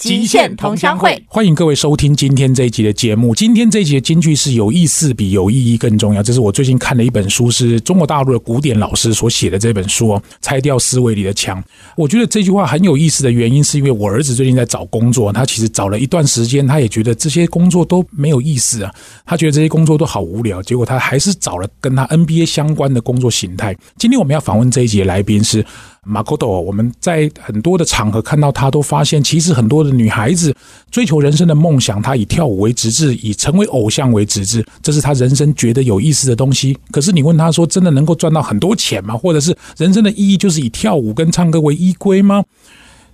极限同乡会，欢迎各位收听今天这一集的节目。今天这一集的金句是有意思比有意义更重要。这是我最近看的一本书，是中国大陆的古典老师所写的这本书哦，《拆掉思维里的墙》。我觉得这句话很有意思的原因，是因为我儿子最近在找工作，他其实找了一段时间，他也觉得这些工作都没有意思啊，他觉得这些工作都好无聊，结果他还是找了跟他 NBA 相关的工作形态。今天我们要访问这一集的来宾是。马可多，我们在很多的场合看到他，都发现其实很多的女孩子追求人生的梦想，她以跳舞为直至，以成为偶像为直至，这是她人生觉得有意思的东西。可是你问她说，真的能够赚到很多钱吗？或者是人生的意义就是以跳舞跟唱歌为依归吗？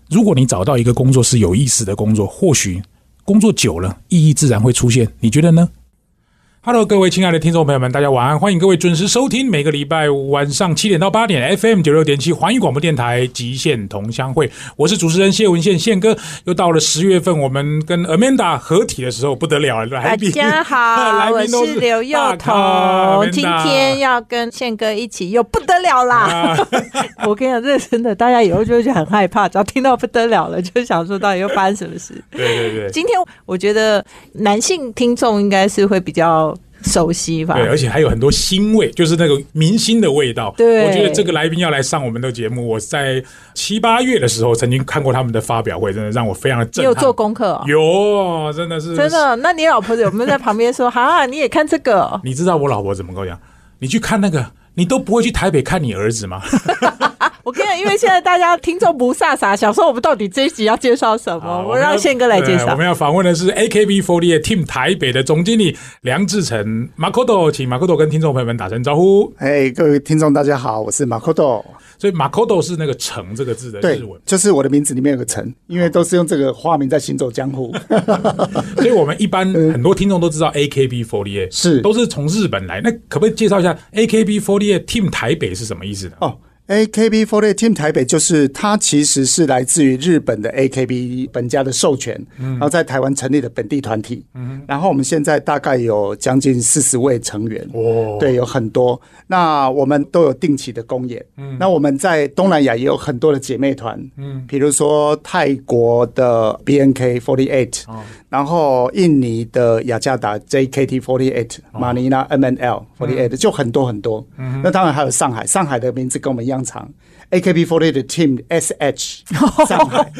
如果你找到一个工作是有意思的工作，或许工作久了，意义自然会出现。你觉得呢？Hello，各位亲爱的听众朋友们，大家晚安！欢迎各位准时收听每个礼拜五晚上七点到八点 FM 九六点七环宇广播电台极限同乡会，我是主持人谢文宪宪哥。又到了十月份，我们跟 Amanda 合体的时候不得了了，大家好，我是刘幼彤，今天要跟宪哥一起又不得了啦！我跟你讲，这真的，大家以后就会很害怕，只要听到不得了了，就想说到底又发生什么事？对对对，今天我觉得男性听众应该是会比较。熟悉吧？对，而且还有很多腥味，就是那个明星的味道。对，我觉得这个来宾要来上我们的节目，我在七八月的时候曾经看过他们的发表会，真的让我非常的震撼。有做功课？有，真的是真的。那你老婆有没有在旁边说：“哈，你也看这个？”你知道我老婆怎么跟我讲？你去看那个，你都不会去台北看你儿子吗？我跟你讲，因为现在大家听众不飒飒，想说我们到底这一集要介绍什么？我让宪哥来介绍。我们要访问的是 AKB48 Team 台北的总经理梁志成马 a 多，请马 a 多跟听众朋友们打声招呼。哎，各位听众大家好，我是马 a 多。所以 Makoto 是那个“城”这个字的日文，就是我的名字里面有个“城”，因为都是用这个化名在行走江湖。所以我们一般很多听众都知道 AKB48 是都是从日本来，那可不可以介绍一下 AKB48 Team 台北是什么意思呢？哦。AKB48 Team 台北就是它，其实是来自于日本的 AKB 本家的授权，嗯然后在台湾成立的本地团体。嗯然后我们现在大概有将近四十位成员，哦，对，有很多。那我们都有定期的公演。嗯那我们在东南亚也有很多的姐妹团，嗯，比如说泰国的 BNK48，然后印尼的雅加达 JKT48，马尼拉 MNL48，就很多很多。嗯那当然还有上海，上海的名字跟我们一样。商场 AKB48 的 Team SH 上海，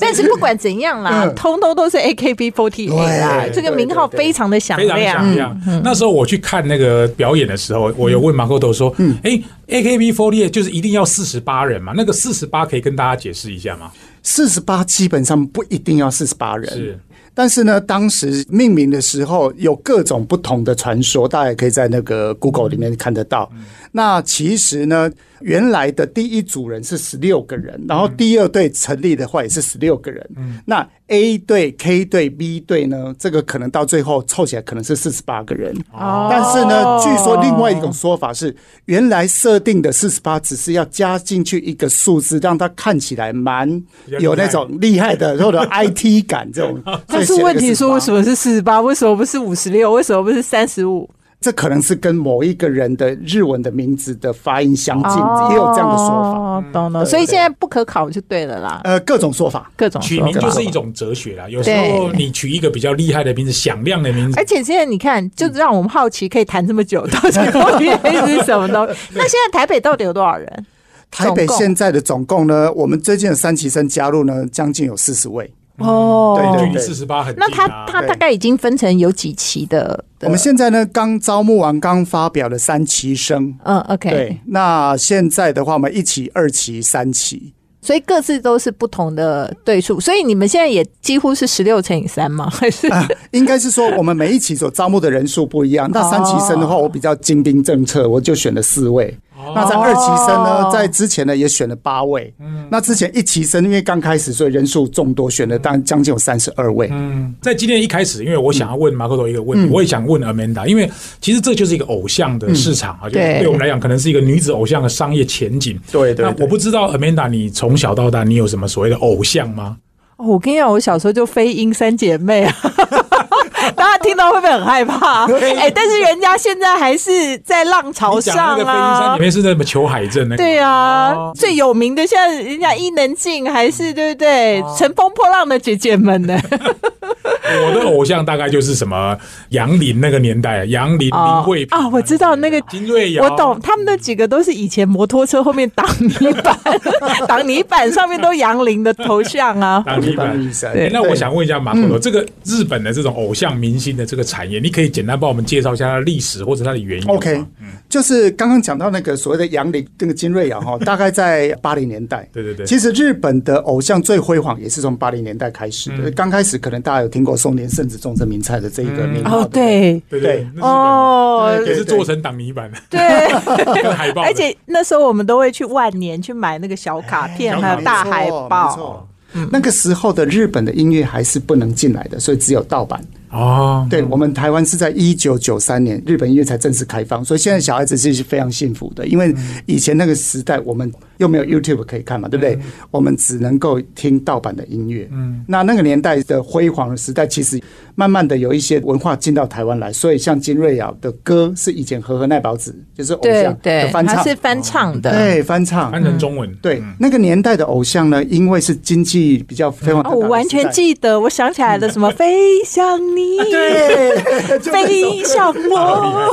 但是不管怎样啦，通通都是 AKB48 啦，这个名号非常的响亮。那时候我去看那个表演的时候，我有问马可多说：“嗯，哎，AKB48 就是一定要四十八人嘛？那个四十八可以跟大家解释一下吗？四十八基本上不一定要四十八人，是。但是呢，当时命名的时候有各种不同的传说，大家可以在那个 Google 里面看得到。那其实呢，原来的第一组人是十六个人，然后第二队成立的话也是十六个人。那 A 队、K 队、B 队呢，这个可能到最后凑起来可能是四十八个人。哦。但是呢，据说另外一种说法是，原来设定的四十八只是要加进去一个数字，让它看起来蛮有那种厉害的或者 IT 感这种。但是问题说，为什么是四十八？为什么不是五十六？为什么不是三十五？这可能是跟某一个人的日文的名字的发音相近，也有这样的说法。懂了，所以现在不可考就对了啦。呃，各种说法，各种取名就是一种哲学啦。有时候你取一个比较厉害的名字、响亮的名字，而且现在你看，就让我们好奇，可以谈这么久，到底到底是什么东西？那现在台北到底有多少人？台北现在的总共呢？我们最近的三期生加入呢，将近有四十位。哦，对对，四十八很。那他他大概已经分成有几期的？我们现在呢，刚招募完，刚发表了三期生。嗯，OK。对，那现在的话，我们一期、二期、三期，所以各自都是不同的对数。所以你们现在也几乎是十六乘以三吗？还是？应该是说，我们每一期所招募的人数不一样。那三期生的话，我比较精兵政策，我就选了四位。那在二期生呢，在之前呢也选了八位。嗯，那之前一期生因为刚开始，所以人数众多，选了当将近有三十二位。嗯，在今天一开始，因为我想要问马克多一个问题，我也想问 Amanda，因为其实这就是一个偶像的市场啊，就对我们来讲，可能是一个女子偶像的商业前景。对对。那我不知道 Amanda，你从小到大，你有什么所谓的偶像吗？哦，我跟你讲，我小时候就飞鹰三姐妹啊。道会不会很害怕？哎，但是人家现在还是在浪潮上啊。里面是那么裘海镇那个。对啊，最有名的现在人家伊能静还是对不对？乘风破浪的姐姐们呢？我的偶像大概就是什么杨林那个年代，杨林林慧啊，我知道那个金瑞瑶，我懂，他们那几个都是以前摩托车后面挡泥板，挡泥板上面都杨林的头像啊。挡泥板，对。那我想问一下马可罗，这个日本的这种偶像明星的这个产业，你可以简单帮我们介绍一下它的历史或者它的原因？OK，就是刚刚讲到那个所谓的杨林，那个金瑞瑶哈，大概在八零年代。对对对。其实日本的偶像最辉煌也是从八零年代开始的。刚开始可能大家有听过松田圣子、中村明菜的这一个名号。哦，对对对，哦，也是做成挡泥板的。对，海报。而且那时候我们都会去万年去买那个小卡片，还有大海报。那个时候的日本的音乐还是不能进来的，所以只有盗版。哦，对，我们台湾是在一九九三年日本音乐才正式开放，所以现在小孩子是非常幸福的，因为以前那个时代我们又没有 YouTube 可以看嘛，对不对？我们只能够听盗版的音乐。嗯，那那个年代的辉煌的时代，其实慢慢的有一些文化进到台湾来，所以像金瑞瑶的歌是以前和和奈保子就是偶像的翻唱，是翻唱的，对，翻唱。翻成中文。对，那个年代的偶像呢，因为是经济比较飞黄，我完全记得，我想起来了，什么飞向你。对，飞向我，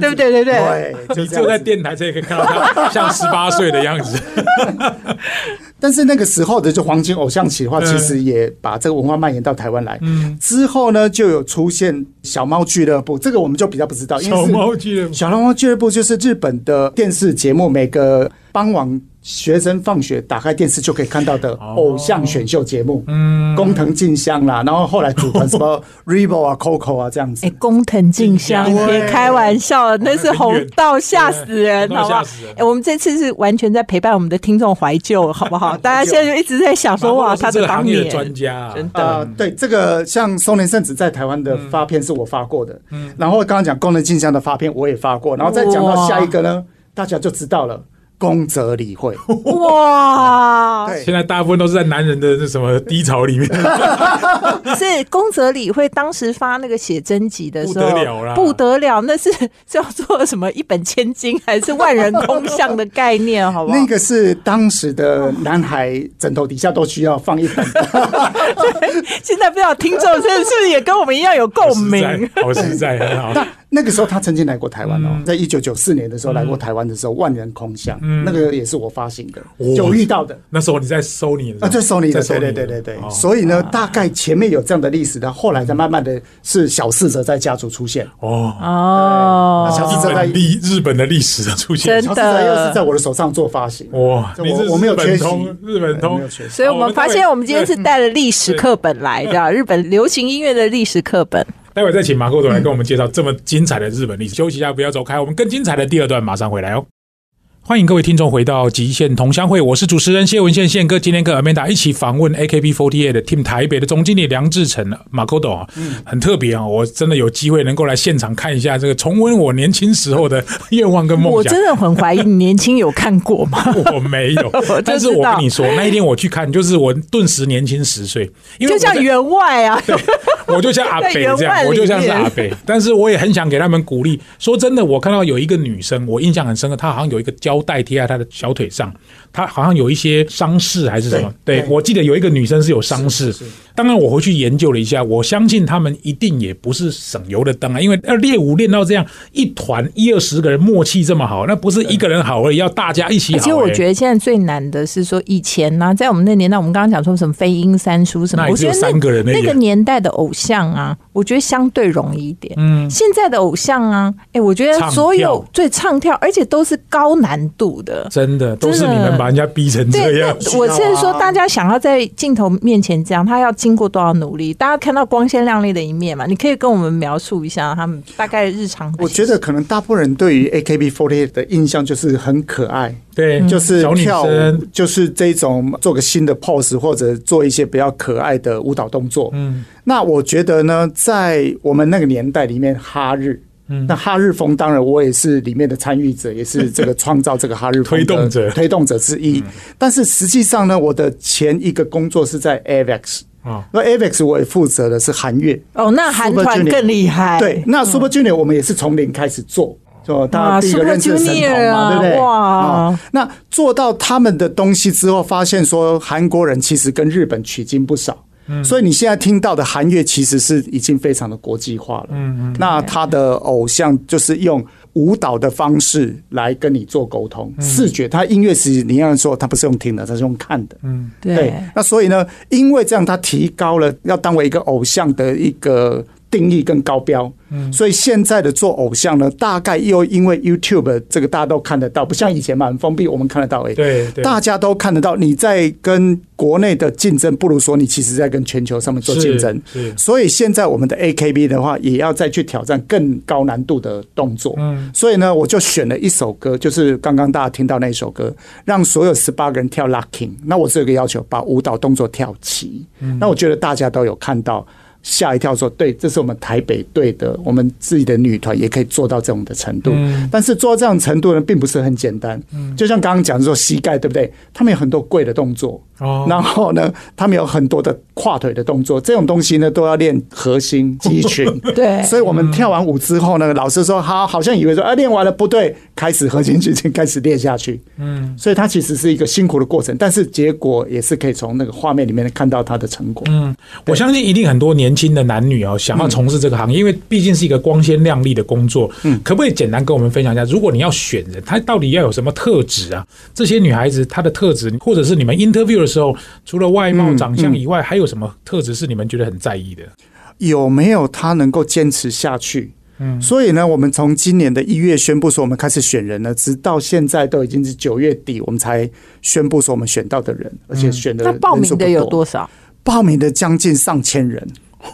对不对？对对，你坐在电台这也可以看到他像十八岁的样子。但是那个时候的就黄金偶像企划，其实也把这个文化蔓延到台湾来。嗯之后呢，就有出现小猫俱乐部，这个我们就比较不知道。小猫俱乐部，小猫俱乐部就是日本的电视节目，每个傍晚。学生放学打开电视就可以看到的偶像选秀节目，嗯，工藤静香啦，然后后来组团什么 Rebo 啊、Coco 啊这样子。哎，工藤静香，别开玩笑，那是红到吓死人，好不好？哎，我们这次是完全在陪伴我们的听众怀旧，好不好？大家现在就一直在想说，哇，他的行业专家，真的。对，这个像松林圣子在台湾的发片是我发过的，嗯，然后刚刚讲功能镜像的发片我也发过，然后再讲到下一个呢，大家就知道了。宫泽理惠，哇！现在大部分都是在男人的那什么低潮里面。是宫泽理惠当时发那个写真集的时候，不得了不得了，那是叫做什么一本千金还是万人空巷的概念？好不好？那个是当时的男孩枕头底下都需要放一本。现在不知道听众是不是也跟我们一样有共鸣？好实在，很好。那个时候他曾经来过台湾哦，在一九九四年的时候来过台湾的时候，万人空巷，那个也是我发行的，有遇到的。那时候你在收你啊，在收你的，对对对对对。所以呢，大概前面有这样的历史，然后来才慢慢的是小四者在家族出现。哦哦，小四者在历日本的历史的出现，真的又是在我的手上做发行。哇，我我没有缺席，日本通，所以我们发现我们今天是带了历史课本来 的，日本流行音乐的历史课本。待会再请马克总来跟我们介绍这么精彩的日本历史。休息一下，不要走开，我们更精彩的第二段马上回来哦。欢迎各位听众回到极限同乡会，我是主持人谢文宪宪哥。今天跟 Amanda 一起访问 AKB48 的 Team 台北的总经理梁志成马可斗啊，很特别啊！我真的有机会能够来现场看一下这个重温我年轻时候的愿望跟梦想。我真的很怀疑你年轻有看过吗？我没有，但是我跟你说，那一天我去看，就是我顿时年轻十岁，因为就像员外啊，我就像阿北这样，我就像是阿北。但是我也很想给他们鼓励。说真的，我看到有一个女生，我印象很深刻，她好像有一个胶。胶带贴在他的小腿上，他好像有一些伤势还是什么？对我记得有一个女生是有伤势。当然，我回去研究了一下，我相信他们一定也不是省油的灯啊，因为要练舞练到这样一团一二十个人默契这么好，那不是一个人好而已，要大家一起好。而且我觉得现在最难的是说，以前呢，在我们那年代，我们刚刚讲说什么飞鹰三叔什么，我觉得三个人那个年代的偶像啊，我觉得相对容易一点。嗯，现在的偶像啊，哎，我觉得所有最唱跳，而且都是高难度的，真的都是你们把人家逼成这样。我是说，大家想要在镜头面前这样，他要。经过多少努力，大家看到光鲜亮丽的一面嘛？你可以跟我们描述一下他们大概日常。我觉得可能大部分人对于 AKB48 的印象就是很可爱，对，就是跳舞，就是这种做个新的 pose 或者做一些比较可爱的舞蹈动作。嗯，那我觉得呢，在我们那个年代里面，哈日。嗯那哈日风当然我也是里面的参与者，也是这个创造这个哈日风推动者推动者之一。但是实际上呢，我的前一个工作是在那 Avex 我也负责的是韩乐。哦，那韩团更厉害。对，那 Super Junior 我们也是从零开始做，就他第一个认识神童嘛，对不对？哇！那做到他们的东西之后，发现说韩国人其实跟日本取经不少。所以你现在听到的韩乐其实是已经非常的国际化了。嗯嗯。那他的偶像就是用舞蹈的方式来跟你做沟通，视觉。他音乐是你要说他不是用听的，他是用看的。嗯，对。那所以呢，因为这样，他提高了要当为一个偶像的一个。定义更高标，所以现在的做偶像呢，大概又因为 YouTube 这个大家都看得到，不像以前嘛很封闭，我们看得到哎，对，大家都看得到。你在跟国内的竞争，不如说你其实在跟全球上面做竞争。所以现在我们的 AKB 的话，也要再去挑战更高难度的动作。嗯，所以呢，我就选了一首歌，就是刚刚大家听到那一首歌，让所有十八个人跳 Locking。那我只有个要求，把舞蹈动作跳齐。那我觉得大家都有看到。吓一跳，说对，这是我们台北队的，我们自己的女团也可以做到这种的程度。但是做到这样程度呢，并不是很简单。就像刚刚讲说膝盖，对不对？他们有很多跪的动作。哦，然后呢，他们有很多的跨腿的动作，这种东西呢都要练核心肌群。对，所以我们跳完舞之后呢，老师说好，好像以为说啊练完了不对，开始核心肌群开始练下去。嗯，所以它其实是一个辛苦的过程，但是结果也是可以从那个画面里面看到它的成果。嗯，我相信一定很多年轻的男女哦想要从事这个行业，因为毕竟是一个光鲜亮丽的工作。嗯，可不可以简单跟我们分享一下，如果你要选人，他到底要有什么特质啊？这些女孩子她的特质，或者是你们 interview。时候，除了外貌长相以外，还有什么特质是你们觉得很在意的？有没有他能够坚持下去？嗯，所以呢，我们从今年的一月宣布说我们开始选人了，直到现在都已经是九月底，我们才宣布说我们选到的人，而且选的那报名的有多少？报名的将近上千人，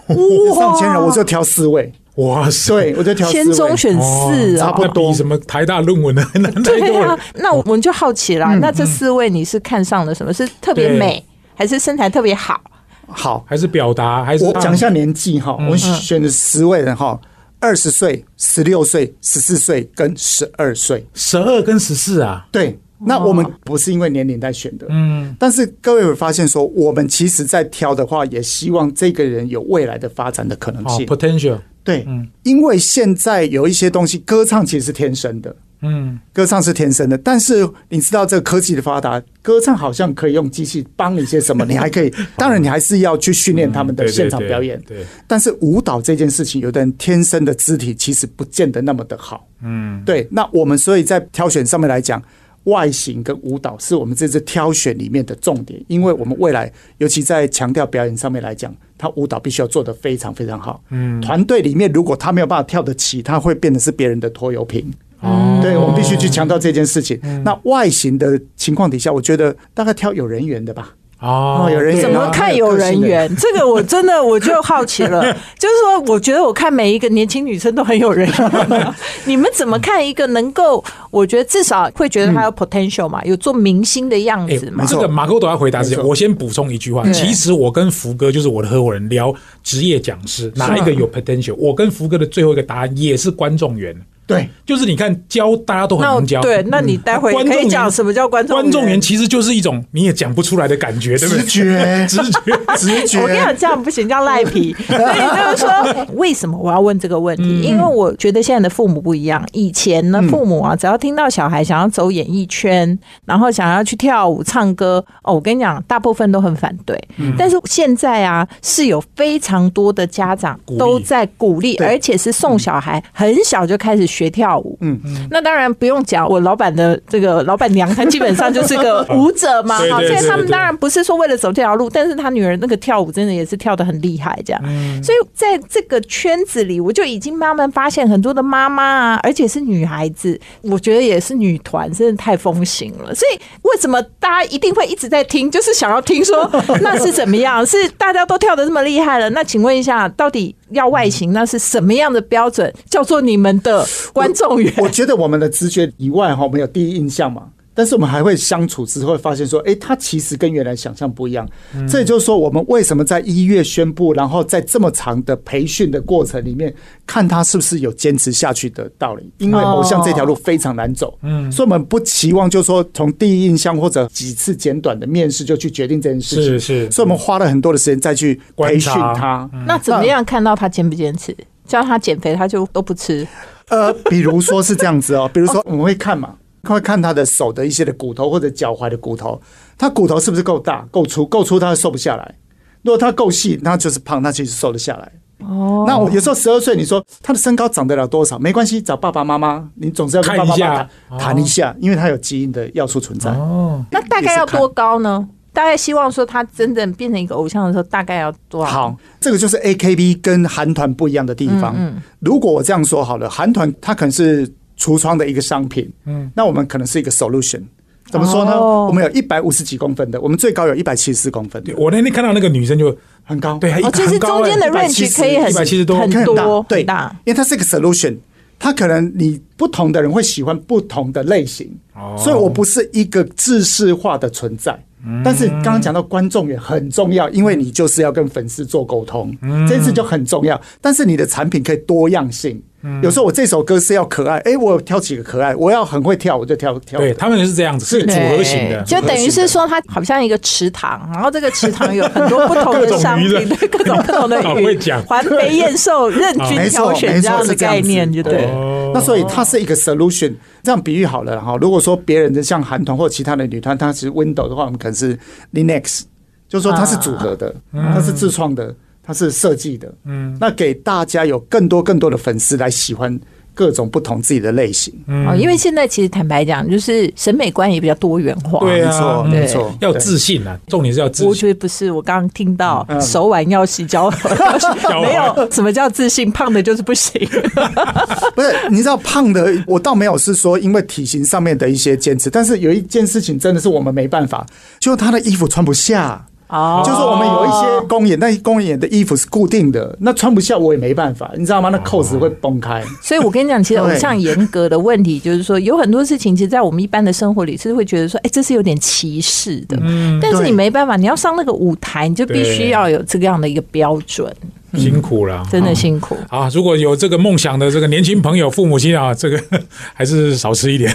上千人，我就挑四位。哇塞！对，我在挑千中选四，差不多什么台大论文的对啊，那我们就好奇了。那这四位你是看上了什么？是特别美，还是身材特别好？好，还是表达？还是我讲一下年纪哈？我选的十位人哈，二十岁、十六岁、十四岁跟十二岁，十二跟十四啊？对。那我们不是因为年龄在选的，嗯，但是各位会发现说，我们其实在挑的话，也希望这个人有未来的发展的可能性，potential。对，嗯，因为现在有一些东西，歌唱其实是天生的，嗯，歌唱是天生的。但是你知道，这个科技的发达，歌唱好像可以用机器帮你些什么，你还可以，当然你还是要去训练他们的现场表演。对，但是舞蹈这件事情，有的人天生的肢体其实不见得那么的好，嗯，对。那我们所以在挑选上面来讲。外形跟舞蹈是我们这次挑选里面的重点，因为我们未来尤其在强调表演上面来讲，他舞蹈必须要做得非常非常好。嗯，团队里面如果他没有办法跳得起，他会变得是别人的拖油瓶。哦，对，我们必须去强调这件事情。那外形的情况底下，我觉得大概挑有人缘的吧。哦，有人怎么看有人缘？这个我真的我就好奇了。就是说，我觉得我看每一个年轻女生都很有人缘。你们怎么看一个能够？我觉得至少会觉得她有 potential 嘛，有做明星的样子嘛。这个马哥都要回答之前，我先补充一句话。其实我跟福哥就是我的合伙人聊职业讲师，哪一个有 potential？我跟福哥的最后一个答案也是观众缘。对，就是你看教大家都很能教。对，那你待会可以讲什么叫观众观众缘？其实就是一种你也讲不出来的感觉，对不对？直觉，直觉，直觉。我跟你讲，这样不行，叫赖皮。所以就是说，为什么我要问这个问题？因为我觉得现在的父母不一样。以前呢，父母啊，只要听到小孩想要走演艺圈，然后想要去跳舞、唱歌，哦，我跟你讲，大部分都很反对。但是现在啊，是有非常多的家长都在鼓励，而且是送小孩很小就开始。学跳舞，嗯，那当然不用讲。我老板的这个老板娘，她基本上就是个 舞者嘛，哈。所以他们当然不是说为了走这条路，但是他女儿那个跳舞真的也是跳的很厉害，这样。所以在这个圈子里，我就已经慢慢发现很多的妈妈啊，而且是女孩子，我觉得也是女团，真的太风行了。所以为什么大家一定会一直在听，就是想要听说 那是怎么样？是大家都跳的这么厉害了？那请问一下，到底？要外形，那是什么样的标准？叫做你们的观众缘？我觉得我们的直觉以外哈，我们有第一印象嘛。但是我们还会相处之后发现说，哎，他其实跟原来想象不一样。这也就是说，我们为什么在一月宣布，然后在这么长的培训的过程里面，看他是不是有坚持下去的道理？因为偶像这条路非常难走，嗯，所以我们不期望就是说从第一印象或者几次简短的面试就去决定这件事情，是是，所以我们花了很多的时间再去培训他。那怎么样看到他坚不坚持？叫他减肥，他就都不吃。呃，比如说是这样子哦，比如说我们会看嘛。会看他的手的一些的骨头或者脚踝的骨头，他骨头是不是够大、够粗、够粗，他瘦不下来。如果他够细，那就是胖，他其实瘦得下来。哦，那我有时候十二岁，你说他的身高长得了多少？没关系，找爸爸妈妈，你总是要跟爸爸妈妈谈一下，因为他有基因的要素存在。哦，那大概要多高呢？大概希望说他真正变成一个偶像的时候，大概要多少？好，这个就是 A K B 跟韩团不一样的地方。嗯，如果我这样说好了，韩团他可能是。橱窗的一个商品，嗯，那我们可能是一个 solution，怎么说呢？我们有一百五十几公分的，我们最高有一百七十四公分。我那天看到那个女生就很高，对，其实中间的 range 可以很一百七十多，很多，对，大，因为它是一个 solution，它可能你不同的人会喜欢不同的类型，所以我不是一个制式化的存在。但是刚刚讲到观众也很重要，因为你就是要跟粉丝做沟通，这次就很重要。但是你的产品可以多样性。有时候我这首歌是要可爱，哎，我挑几个可爱；我要很会跳，我就跳跳。对他们也是这样子，是组合型的，就等于是说它好像一个池塘，然后这个池塘有很多不同的商品，各种 不同的鱼，环肥燕瘦，任君挑选这样的概念，就对。那所以它是一个 solution，这样比喻好了哈。如果说别人的像韩团或其他的女团，它是 Window 的话，我们可能是 Linux，就是说它是组合的，它是自创的。它是设计的，嗯，那给大家有更多更多的粉丝来喜欢各种不同自己的类型，嗯，因为现在其实坦白讲，就是审美观也比较多元化，对啊，没错，要自信啊，重点是要自信。我觉得不是，我刚刚听到手腕要洗脚，没有什么叫自信，胖的就是不行。不是，你知道胖的，我倒没有是说因为体型上面的一些坚持，但是有一件事情真的是我们没办法，就他的衣服穿不下。哦，就是我们有一些公演，那公演的衣服是固定的，那穿不下我也没办法，你知道吗？那扣子会崩开。所以我跟你讲，其实偶像严格的问题就是说，有很多事情，其实，在我们一般的生活里是会觉得说，哎，这是有点歧视的。嗯，但是你没办法，你要上那个舞台，你就必须要有这个样的一个标准。辛苦了，真的辛苦啊！如果有这个梦想的这个年轻朋友，父母亲啊，这个 还是少吃一点，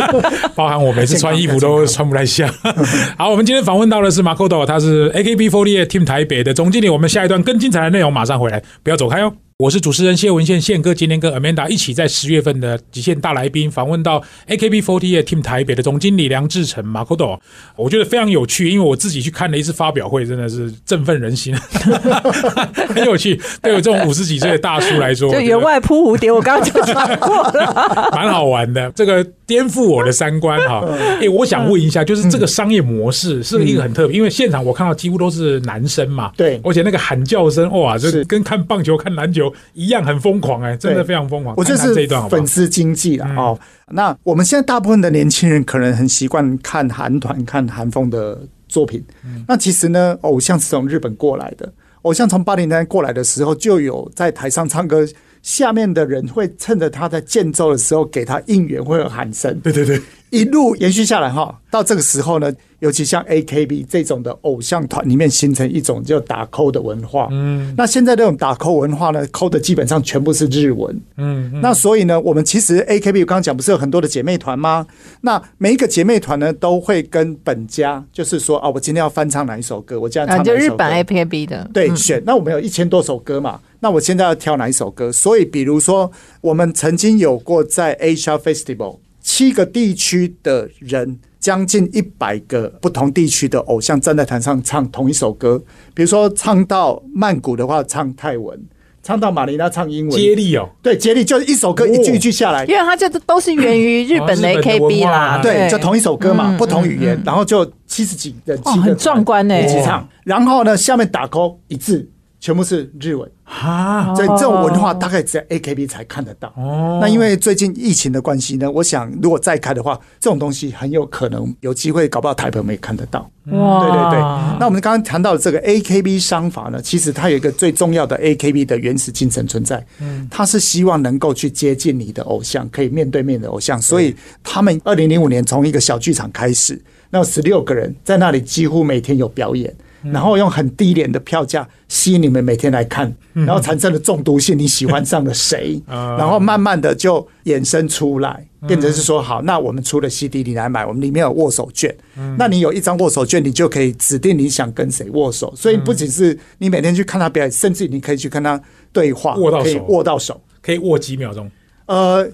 包含我每次穿衣服都穿不太下。好，我们今天访问到的是马可多，他是 AKB48 Team 台北的总经理。我们下一段更精彩的内容马上回来，不要走开哦。我是主持人谢文宪，宪哥今天跟 Amanda 一起在十月份的极限大来宾访问到 AKB48 Team 台北的总经理梁志成马可多，我觉得非常有趣，因为我自己去看了一次发表会，真的是振奋人心，很有趣。对我这种五十几岁的大叔来说，就员外扑蝴蝶，我刚刚就讲过了，蛮好玩的。这个颠覆我的三观哈。哎，我想问一下，就是这个商业模式是一个很特别，因为现场我看到几乎都是男生嘛，对，而且那个喊叫声哇，就是跟看棒球、看篮球。一样很疯狂哎，真的非常疯狂。我就是这一段粉丝经济了哦。那我们现在大部分的年轻人可能很习惯看韩团、看韩风的作品。那其实呢，偶像是从日本过来的。偶像从八零年代过来的时候，就有在台上唱歌，下面的人会趁着他在间奏的时候给他应援，会有喊声。对对对。一路延续下来哈，到这个时候呢，尤其像 A K B 这种的偶像团里面形成一种叫打 call 的文化。嗯，那现在这种打 call 文化呢，call 的基本上全部是日文。嗯，那所以呢，我们其实 A K B 刚刚讲不是有很多的姐妹团吗？那每一个姐妹团呢，都会跟本家，就是说啊，我今天要翻唱哪一首歌，我今天唱就日本 A K B 的对选。那我们有一千多首歌嘛，那我现在要挑哪一首歌？所以比如说，我们曾经有过在 Asia Festival。七个地区的人，将近一百个不同地区的偶像站在台上唱同一首歌。比如说，唱到曼谷的话，唱泰文；唱到马尼拉，唱英文。接力哦，对，接力就是一首歌一句一句下来。因为它这都是源于日本的 AKB 啦，对，就同一首歌嘛，不同语言，然后就七十几的七个壮观呢，一起唱。然后呢，下面打 call 一致，全部是日文。啊，所以这种文化大概只有 AKB 才看得到。哦，那因为最近疫情的关系呢，我想如果再开的话，这种东西很有可能有机会，搞不好台北我们也看得到。哇，对对对。那我们刚刚谈到的这个 AKB 商法呢，其实它有一个最重要的 AKB 的原始精神存在，嗯，它是希望能够去接近你的偶像，可以面对面的偶像，所以他们二零零五年从一个小剧场开始，那十六个人在那里几乎每天有表演。然后用很低廉的票价吸引你们每天来看，然后产生了中毒性，你喜欢上了谁？然后慢慢的就衍生出来，变成是说好，那我们出了 CD 你来买，我们里面有握手券，那你有一张握手券，你就可以指定你想跟谁握手。所以不仅是你每天去看他表演，甚至你可以去跟他对话，握到手，握到手，可以握几秒钟。呃。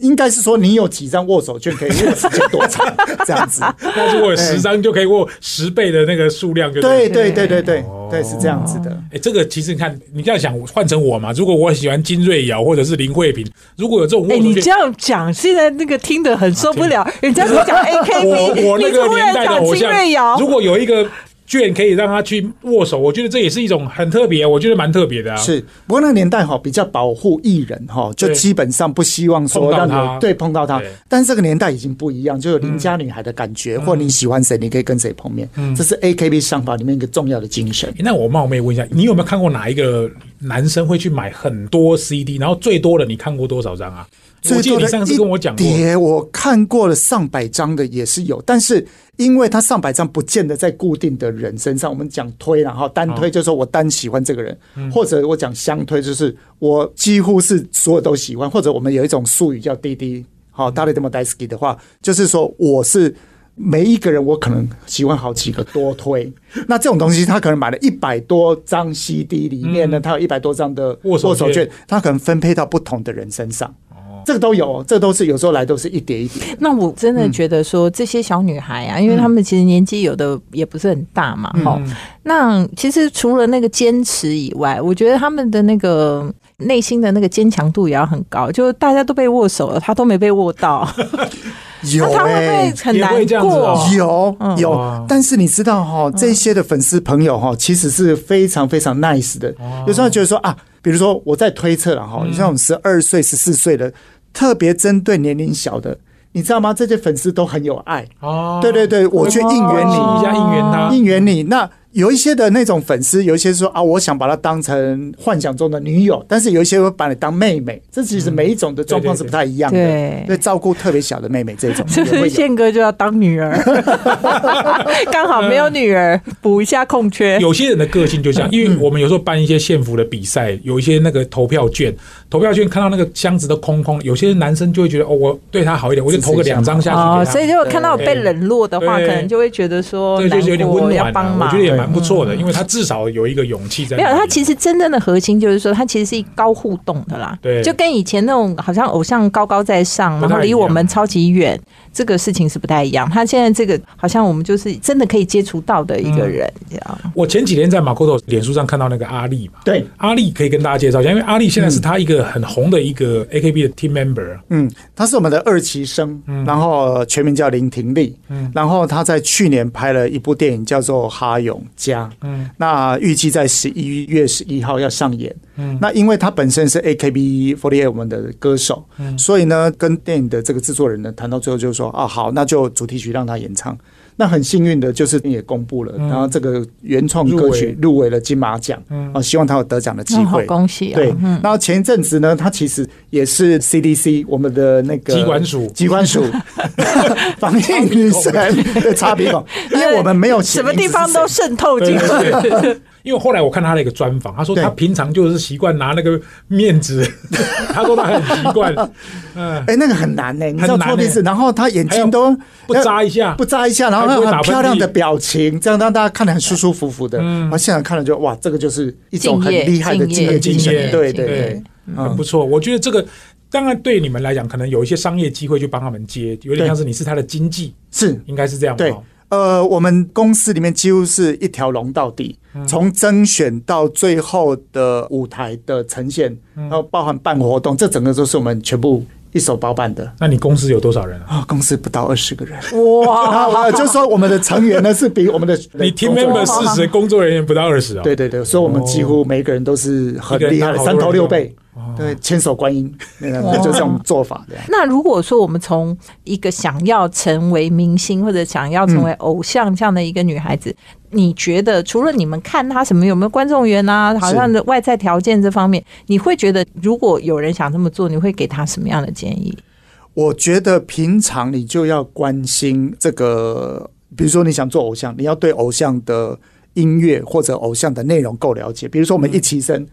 应该是说你有几张握手券可以握时间多长这样子，那如果有十张就可以握十倍的那个数量，就对对对对对对是这样子的。哎，这个其实你看，你这样想换成我嘛，如果我喜欢金瑞瑶或者是林慧萍，如果有这种握手券，你这样讲，现在那个听得很受不了，人家是讲 AKB，我我那个年代的偶像，如果有一个。券可以让他去握手，我觉得这也是一种很特别，我觉得蛮特别的啊。是，不过那个年代哈比较保护艺人哈，就基本上不希望说让你对碰到他。但是这个年代已经不一样，就有邻家女孩的感觉，或你喜欢谁，你可以跟谁碰面。这是 A K B 上法里面一个重要的精神。那我冒昧问一下，你有没有看过哪一个男生会去买很多 C D？然后最多的你看过多少张啊？最多的一叠，我看过了上百张的也是有，但是因为它上百张不见得在固定的人身上，我们讲推，然后单推就是说我单喜欢这个人，或者我讲相推，就是我几乎是所有都喜欢，或者我们有一种术语叫滴滴，好，大力这么 d i s k y 的话，就是说我是每一个人我可能喜欢好几个多推，那这种东西他可能买了一百多张 CD 里面呢，他有一百多张的握手券，他可能分配到不同的人身上。这个都有，这都是有时候来都是一叠一叠。那我真的觉得说这些小女孩啊，因为她们其实年纪有的也不是很大嘛，哈。那其实除了那个坚持以外，我觉得他们的那个内心的那个坚强度也要很高。就大家都被握手了，她都没被握到。有哎，很难过。有有，但是你知道哈，这些的粉丝朋友哈，其实是非常非常 nice 的。有时候觉得说啊。比如说，我在推测了哈，你像我们十二岁、十四岁的，特别针对年龄小的，你知道吗？这些粉丝都很有爱哦。对对对，我去应援你一下，应援他，应援你那。有一些的那种粉丝，有一些说啊，我想把她当成幻想中的女友，但是有一些会把你当妹妹，这其实每一种的状况是不太一样的。对，照顾特别小的妹妹这种，是不是宪哥就要当女儿？刚好没有女儿，补一下空缺。有些人的个性就这样，因为我们有时候办一些县服的比赛，有一些那个投票券，投票券看到那个箱子都空空，有些男生就会觉得哦，我对他好一点，我就投个两张下去。哦，所以如果看到被冷落的话，可能就会觉得说，对，就是有点温暖，要帮忙。蛮不错的，因为他至少有一个勇气在。没有，他其实真正的核心就是说，他其实是一高互动的啦。对，就跟以前那种好像偶像高高在上，然后离我们超级远，这个事情是不太一样。他现在这个好像我们就是真的可以接触到的一个人，这样。我前几天在马可多脸书上看到那个阿丽嘛，对，阿丽可以跟大家介绍一下，因为阿丽现在是他一个很红的一个 AKB 的 team member。嗯，他是我们的二期生，然后全名叫林婷丽。嗯，然后他在去年拍了一部电影叫做《哈永家》。嗯。那预计在十一月十一号要上演。嗯，那因为他本身是 A K B Forty Eight 我们的歌手，嗯，所以呢，跟电影的这个制作人呢谈到最后，就是说啊，好，那就主题曲让他演唱。那很幸运的就是也公布了，然后这个原创歌曲入围。了金马奖，啊，希望他有得奖的机会。恭喜！对，然后前一阵子呢，他其实也是 CDC 我们的那个机关署，机关署 防疫女神的擦鼻孔，因为我们没有什么地方都渗透进去。因为后来我看他的一个专访，他说他平常就是习惯拿那个面纸，他说他很习惯。嗯，哎，那个很难呢，你知道脱鼻子，然后他眼睛都不眨一下，不眨一下，然后很漂亮的表情，这样让大家看得很舒舒服服的。嗯，现场看了就哇，这个就是一种很厉害的敬业精神，对对对，很不错。我觉得这个当然对你们来讲，可能有一些商业机会去帮他们接，有点像是你是他的经济，是。应该是这样对。呃，我们公司里面几乎是一条龙到底，从甄选到最后的舞台的呈现，然后包含办活动，这整个都是我们全部一手包办的。那你公司有多少人啊？啊，公司不到二十个人。哇，就是说我们的成员呢是比我们的你 team member 四十，工作人员不到二十啊？对对对，所以我们几乎每个人都是很厉害的，三头六臂。对，千手观音，那就这种做法的。那如果说我们从一个想要成为明星或者想要成为偶像这样的一个女孩子，你觉得除了你们看她什么有没有观众缘啊，好像的外在条件这方面，你会觉得如果有人想这么做，你会给她什么样的建议？我觉得平常你就要关心这个，比如说你想做偶像，你要对偶像的音乐或者偶像的内容够了解。比如说我们一起生。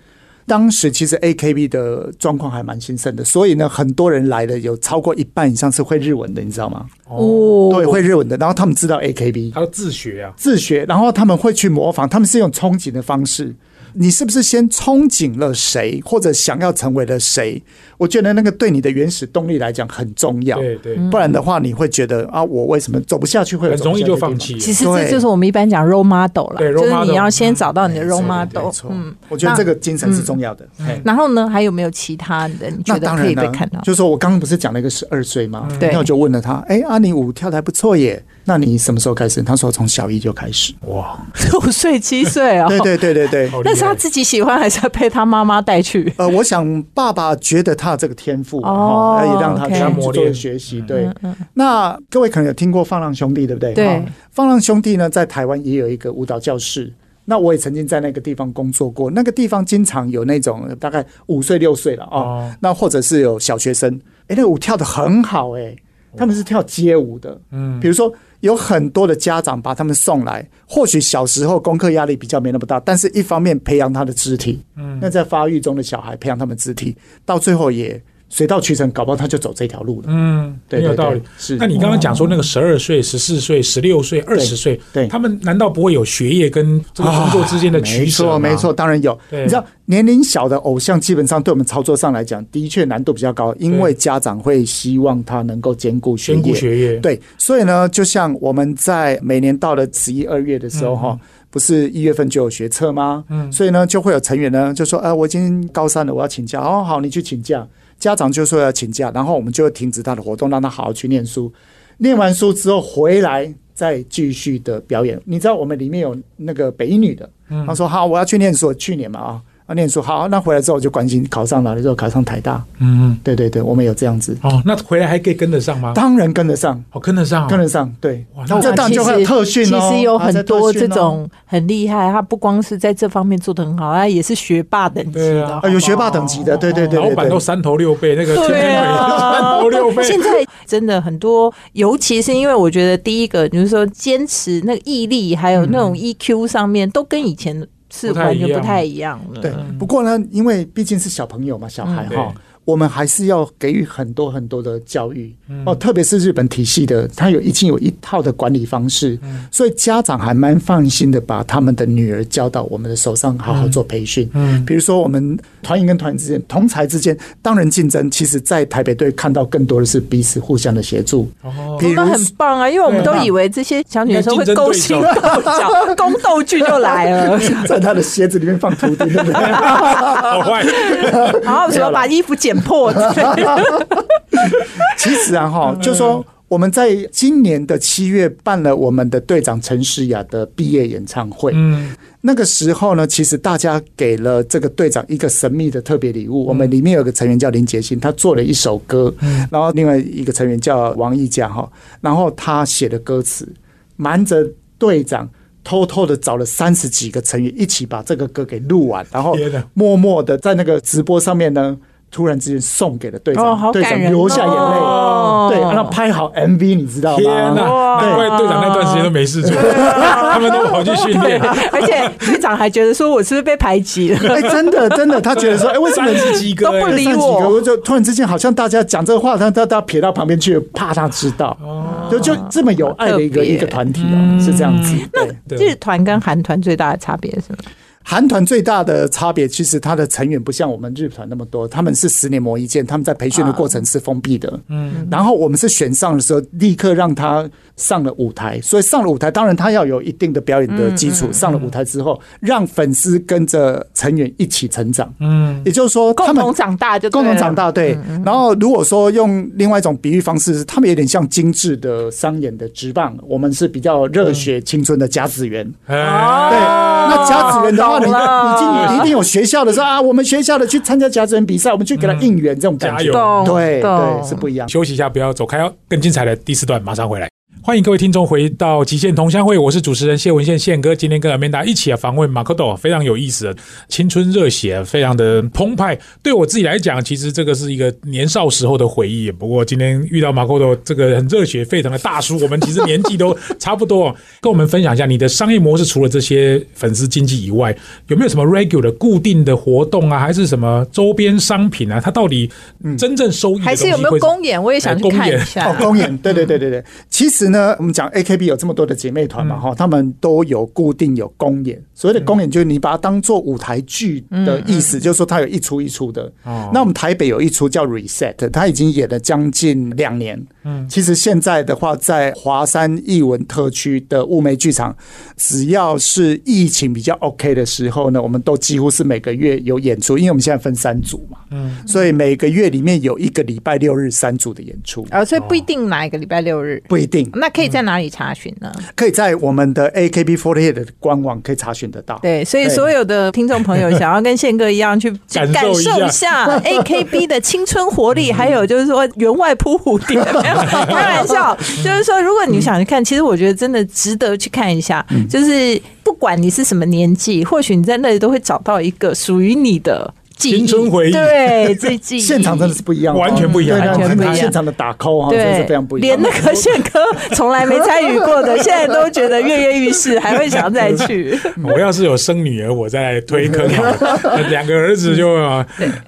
当时其实 A K B 的状况还蛮兴盛的，所以呢，很多人来的有超过一半以上是会日文的，你知道吗？哦，对，会日文的。然后他们知道 A K B，他自学啊，自学，然后他们会去模仿，他们是用憧憬的方式。你是不是先憧憬了谁，或者想要成为了谁？我觉得那个对你的原始动力来讲很重要。对对，不然的话，你会觉得啊，我为什么走不下去？会很容易就放弃。其实这就是我们一般讲 role model 了，就是你要先找到你的 role model。嗯，我觉得这个精神是重要的。然后呢，还有没有其他的？你觉得可以被看到？就是说我刚刚不是讲了一个十二岁吗？对，那我就问了他，哎，阿尼舞跳的还不错耶。那你什么时候开始？他说从小一就开始。哇，五岁七岁哦。对对对对对。那是他自己喜欢，还是被他妈妈带去？呃，我想爸爸觉得他有这个天赋哦，也让他去做学习。对。那各位可能有听过放浪兄弟，对不对？对。放浪兄弟呢，在台湾也有一个舞蹈教室。那我也曾经在那个地方工作过。那个地方经常有那种大概五岁六岁了哦，那或者是有小学生，哎，那舞跳的很好哎，他们是跳街舞的。嗯，比如说。有很多的家长把他们送来，或许小时候功课压力比较没那么大，但是一方面培养他的肢体，嗯，那在发育中的小孩培养他们肢体，到最后也。水到渠成，搞不好他就走这条路了。嗯，对，有道理。是，那你刚刚讲说那个十二岁、十四岁、十六岁、二十岁，对，他们难道不会有学业跟这个工作之间的取舍吗？没错，没错，当然有。你知道，年龄小的偶像，基本上对我们操作上来讲，的确难度比较高，因为家长会希望他能够兼顾学业。学业，对。所以呢，就像我们在每年到了十一二月的时候，哈，不是一月份就有学测吗？嗯。所以呢，就会有成员呢就说：“哎，我已经高三了，我要请假。”哦，好，你去请假。家长就说要请假，然后我们就会停止他的活动，让他好好去念书。念完书之后回来再继续的表演。你知道我们里面有那个北一女的，他说好，我要去念书。去年嘛啊。啊，念书好，那回来之后就关心考上哪里，之后考上台大。嗯，对对对，我们有这样子。哦，那回来还可以跟得上吗？当然跟得上，哦，跟得上，跟得上。对，那这当然就会特训哦。其实有很多这种很厉害，他不光是在这方面做的很好，他也是学霸等级的。啊，有学霸等级的，对对对，老板都三头六臂，那个天天三头六臂。现在真的很多，尤其是因为我觉得第一个就是说坚持那个毅力，还有那种 EQ 上面，都跟以前。是完全不太一样了。对，不过呢，因为毕竟是小朋友嘛，小孩哈。我们还是要给予很多很多的教育哦，特别是日本体系的，它有已经有一套的管理方式，所以家长还蛮放心的，把他们的女儿交到我们的手上，好好做培训。嗯，比如说我们团员跟团员之间，同才之间，当然竞争，其实在台北队看到更多的是彼此互相的协助。哦，那很棒啊，因为我们都以为这些小女生会勾心斗角，宫斗剧就来了，在他的鞋子里面放图钉，好坏，然后什么把衣服剪。破 其实啊，哈，就说我们在今年的七月办了我们的队长陈诗雅的毕业演唱会。嗯，那个时候呢，其实大家给了这个队长一个神秘的特别礼物。我们里面有个成员叫林杰欣，他做了一首歌。嗯，然后另外一个成员叫王艺佳，哈，然后他写的歌词，瞒着队长。偷偷的找了三十几个成员一起把这个歌给录完，然后默默的在那个直播上面呢。突然之间送给了队长，队长流下眼泪，对，让他拍好 MV，你知道吗？天哪！难怪队长那段时间都没事做，他们都跑去训练，而且队长还觉得说我是不是被排挤了？哎，真的真的，他觉得说，哎，为什么是鸡哥都不理我？就突然之间好像大家讲这个话，他他他撇到旁边去，怕他知道，就就这么有爱的一个一个团体哦，是这样子。那日团跟韩团最大的差别是什么？韩团最大的差别，其实他的成员不像我们日团那么多，他们是十年磨一剑，他们在培训的过程是封闭的。嗯，然后我们是选上的时候，立刻让他上了舞台，所以上了舞台，当然他要有一定的表演的基础。上了舞台之后，让粉丝跟着成员一起成长。嗯，也就是说，共同长大就共同长大。对。然后如果说用另外一种比喻方式，他们有点像精致的商演的直棒，我们是比较热血青春的甲子园。对，那甲子园的话。你已经你一定有学校的时候啊，我们学校的去参加甲子园比赛，我们去给他应援，这种感觉，对对是不一样。休息一下，不要走开，哦。更精彩的第四段马上回来。欢迎各位听众回到极限同乡会，我是主持人谢文宪宪哥。今天跟阿曼达一起啊访问马可多，非常有意思，青春热血，非常的澎湃。对我自己来讲，其实这个是一个年少时候的回忆。不过今天遇到马可多这个很热血沸腾的大叔，我们其实年纪都差不多，跟我们分享一下你的商业模式。除了这些粉丝经济以外，有没有什么 regular 固定的活动啊？还是什么周边商品啊？它到底真正收益还是有没有公演？我也想去看一下。哦，公演，对对对对对，其实呢。那我们讲 AKB 有这么多的姐妹团嘛，哈，他们都有固定有公演。所谓的公演，就是你把它当做舞台剧的意思，就是说它有一出一出的。那我们台北有一出叫 Reset，它已经演了将近两年。嗯，其实现在的话，在华山艺文特区的雾眉剧场，只要是疫情比较 OK 的时候呢，我们都几乎是每个月有演出，因为我们现在分三组嘛。嗯，所以每个月里面有一个礼拜六日三组的演出。啊，所以不一定哪一个礼拜六日，不一定。那可以在哪里查询呢？可以在我们的 AKB48 的官网可以查询得到。对，所以所有的听众朋友想要跟宪哥一样去 感受一下 AKB 的青春活力，还有就是说员外扑蝴蝶。开玩笑，就是说，如果你想去看，其实我觉得真的值得去看一下。就是不管你是什么年纪，或许你在那里都会找到一个属于你的。青春回忆，对，最近现场真的是不一样，完全不一样，完全不一样。现场的打 call 哈，真的是非常不一样。连那个宪哥从来没参与过的，现在都觉得跃跃欲试，还会想再去。我要是有生女儿，我再推坑。两个儿子就，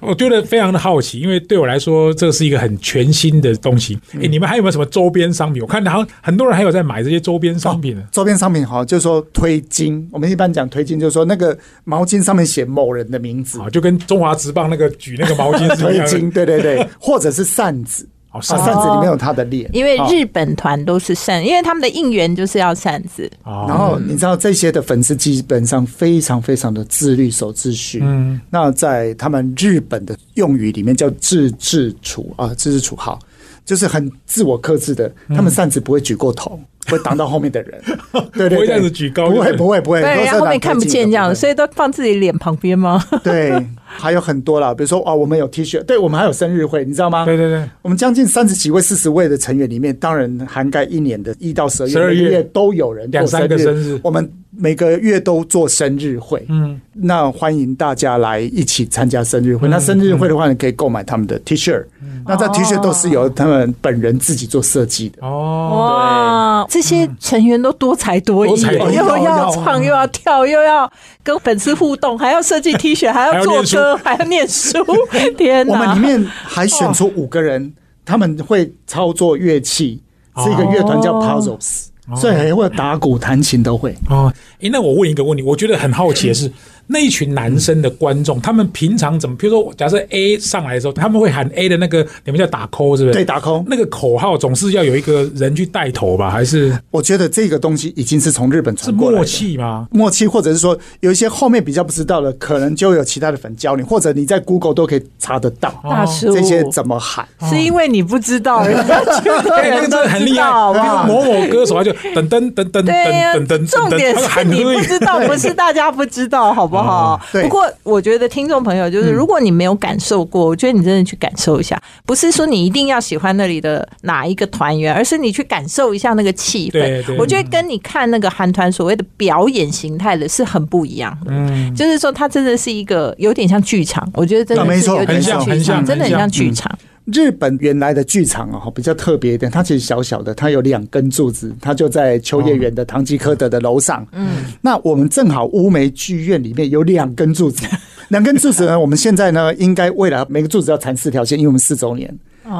我觉得非常的好奇，因为对我来说，这是一个很全新的东西。哎，你们还有没有什么周边商品？我看好像很多人还有在买这些周边商品呢。周边商品哈，就是说推金。我们一般讲推金，就是说那个毛巾上面写某人的名字，就跟中华职棒那个。举那个毛巾，推巾，对对对，或者是扇子，哦，扇子。里面有他的脸，因为日本团都是扇，因为他们的应援就是要扇子。然后你知道这些的粉丝基本上非常非常的自律，守秩序。嗯，那在他们日本的用语里面叫自治处啊，自治处好，就是很自我克制的，他们扇子不会举过头。会挡到后面的人，对对，不会这样子举高，不会不会不会，对，后面看不见这样，所以都放自己脸旁边吗？对，还有很多啦，比如说哦，我们有 T 恤，对我们还有生日会，你知道吗？对对对，我们将近三十几位、四十位的成员里面，当然涵盖一年的一到十二月都有人两三个生日，我们每个月都做生日会，嗯，那欢迎大家来一起参加生日会。那生日会的话，你可以购买他们的 T 恤，那这 T 恤都是由他们本人自己做设计的。哦，对。这些成员都多才多艺，又要唱又要跳，又要跟粉丝互动，还要设计 T 恤，还要做歌，还要念书。天哪！我们里面还选出五个人，他们会操作乐器，是一个乐团叫 Puzzles，所以很会打鼓、弹琴都会。哦，哎，那我问一个问题，我觉得很好奇的是。那一群男生的观众，他们平常怎么？比如说，假设 A 上来的时候，他们会喊 A 的那个，你们叫打 call 是不是？对，打 call 那个口号总是要有一个人去带头吧？还是？我觉得这个东西已经是从日本传过来的默契吗？默契，或者是说有一些后面比较不知道的，可能就有其他的粉教你，或者你在 Google 都可以查得到。大叔，这些怎么喊？是因为你不知道，人家觉得那个真的很厉害。某某歌手他就噔噔噔噔噔噔噔，重点是你不知道，不是大家不知道，好不好？不过。我觉得听众朋友就是，如果你没有感受过，我觉得你真的去感受一下。不是说你一定要喜欢那里的哪一个团员，而是你去感受一下那个气氛。我觉得跟你看那个韩团所谓的表演形态的是很不一样的。嗯，就是说它真的是一个有点像剧场。我觉得真的是有点像剧场，真的很像剧场。日本原来的剧场啊，比较特别一点，它其实小小的，它有两根柱子，它就在秋叶原的唐吉诃德的楼上。嗯，那我们正好乌梅剧院里面有两根柱子，两根柱子呢，我们现在呢，应该未来每个柱子要缠四条线，因为我们四周年。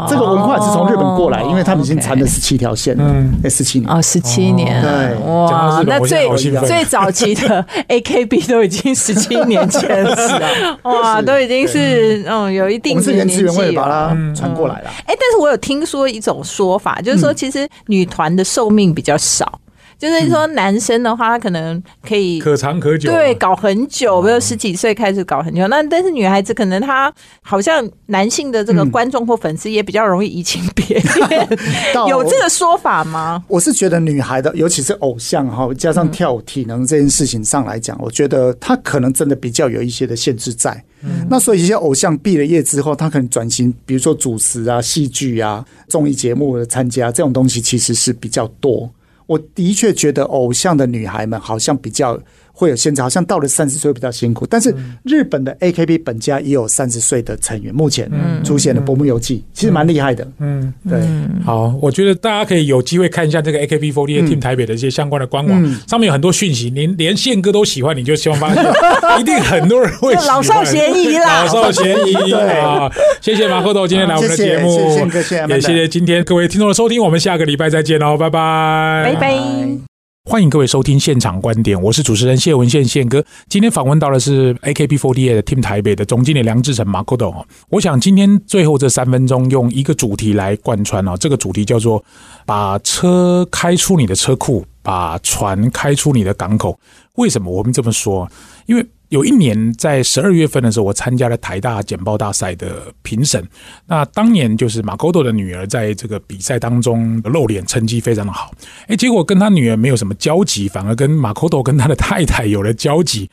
这个文化是从日本过来，因为他们已经缠了十七条线了，嗯，那十七年。哦，十七年，对，哇，那最最早期的 AKB 都已经十七年前了，哇，都已经是嗯有一定的年纪了，把它传过来了。哎，但是我有听说一种说法，就是说其实女团的寿命比较少。就是说，男生的话，他可能可以可长可久，对，搞很久，比如十几岁开始搞很久。那但是女孩子可能她好像男性的这个观众或粉丝也比较容易移情别恋，有这个说法吗？我是觉得女孩的，尤其是偶像哈，加上跳舞体能这件事情上来讲，我觉得她可能真的比较有一些的限制在。那所以一些偶像毕了业之后，他可能转型，比如说主持啊、戏剧啊、综艺节目的参加这种东西，其实是比较多。我的确觉得偶像的女孩们好像比较。会有限制，好像到了三十岁比较辛苦。但是日本的 AKB 本家也有三十岁的成员，目前出现了《薄木游记》其实蛮厉害的。嗯，对。好，我觉得大家可以有机会看一下这个 AKB48 Team 台北的一些相关的官网，上面有很多讯息。您连宪哥都喜欢，你就希望发现 一定很多人会老少咸宜啦，老少咸宜啊！谢谢马克豆今天来我们的节目，也谢谢今天各位听众的收听。我们下个礼拜再见哦，拜拜，拜拜。欢迎各位收听现场观点，我是主持人谢文宪宪哥。今天访问到的是 AKB48 的 Team 台北的总经理梁志成马 d o 我想今天最后这三分钟用一个主题来贯穿哦，这个主题叫做把车开出你的车库，把船开出你的港口。为什么我们这么说？因为有一年在十二月份的时候，我参加了台大简报大赛的评审。那当年就是马沟斗的女儿在这个比赛当中露脸，成绩非常的好。哎，结果跟他女儿没有什么交集，反而跟马沟斗跟他的太太有了交集。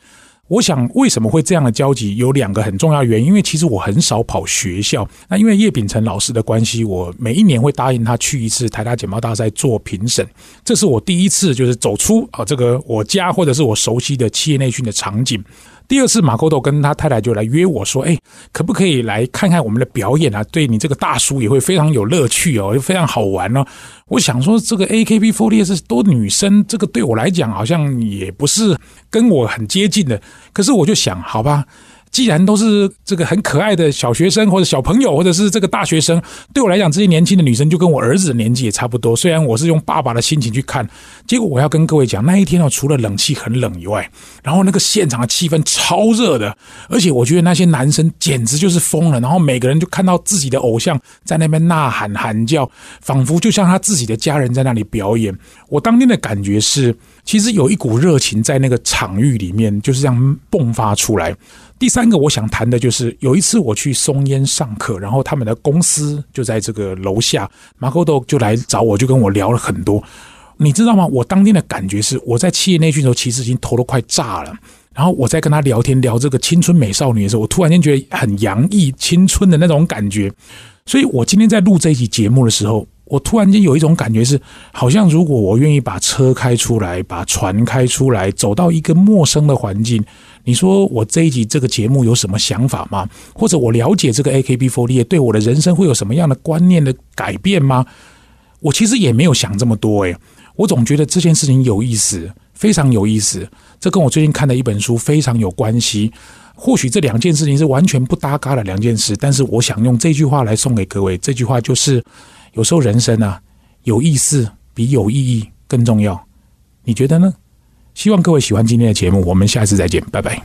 我想为什么会这样的交集？有两个很重要原因。因为其实我很少跑学校，那因为叶秉成老师的关系，我每一年会答应他去一次台大简报大赛做评审。这是我第一次就是走出啊这个我家或者是我熟悉的企业内训的场景。第二次，马国斗跟他太太就来约我说：“哎，可不可以来看看我们的表演啊？对你这个大叔也会非常有乐趣哦，又非常好玩哦。”我想说，这个 AKB48 是多女生，这个对我来讲好像也不是跟我很接近的。可是我就想，好吧。既然都是这个很可爱的小学生或者小朋友，或者是这个大学生，对我来讲，这些年轻的女生就跟我儿子的年纪也差不多。虽然我是用爸爸的心情去看，结果我要跟各位讲，那一天哦，除了冷气很冷以外，然后那个现场的气氛超热的，而且我觉得那些男生简直就是疯了。然后每个人就看到自己的偶像在那边呐喊喊叫，仿佛就像他自己的家人在那里表演。我当天的感觉是，其实有一股热情在那个场域里面就是这样迸发出来。第三个我想谈的就是有一次我去松烟上课，然后他们的公司就在这个楼下，马可多就来找我，就跟我聊了很多。你知道吗？我当天的感觉是，我在企业内训的时候，其实已经头都快炸了。然后我在跟他聊天聊这个青春美少女的时候，我突然间觉得很洋溢青春的那种感觉。所以我今天在录这一集节目的时候，我突然间有一种感觉是，好像如果我愿意把车开出来，把船开出来，走到一个陌生的环境。你说我这一集这个节目有什么想法吗？或者我了解这个 AKB48 对我的人生会有什么样的观念的改变吗？我其实也没有想这么多诶，我总觉得这件事情有意思，非常有意思。这跟我最近看的一本书非常有关系。或许这两件事情是完全不搭嘎的两件事，但是我想用这句话来送给各位。这句话就是：有时候人生啊，有意思比有意义更重要。你觉得呢？希望各位喜欢今天的节目，我们下次再见，拜拜。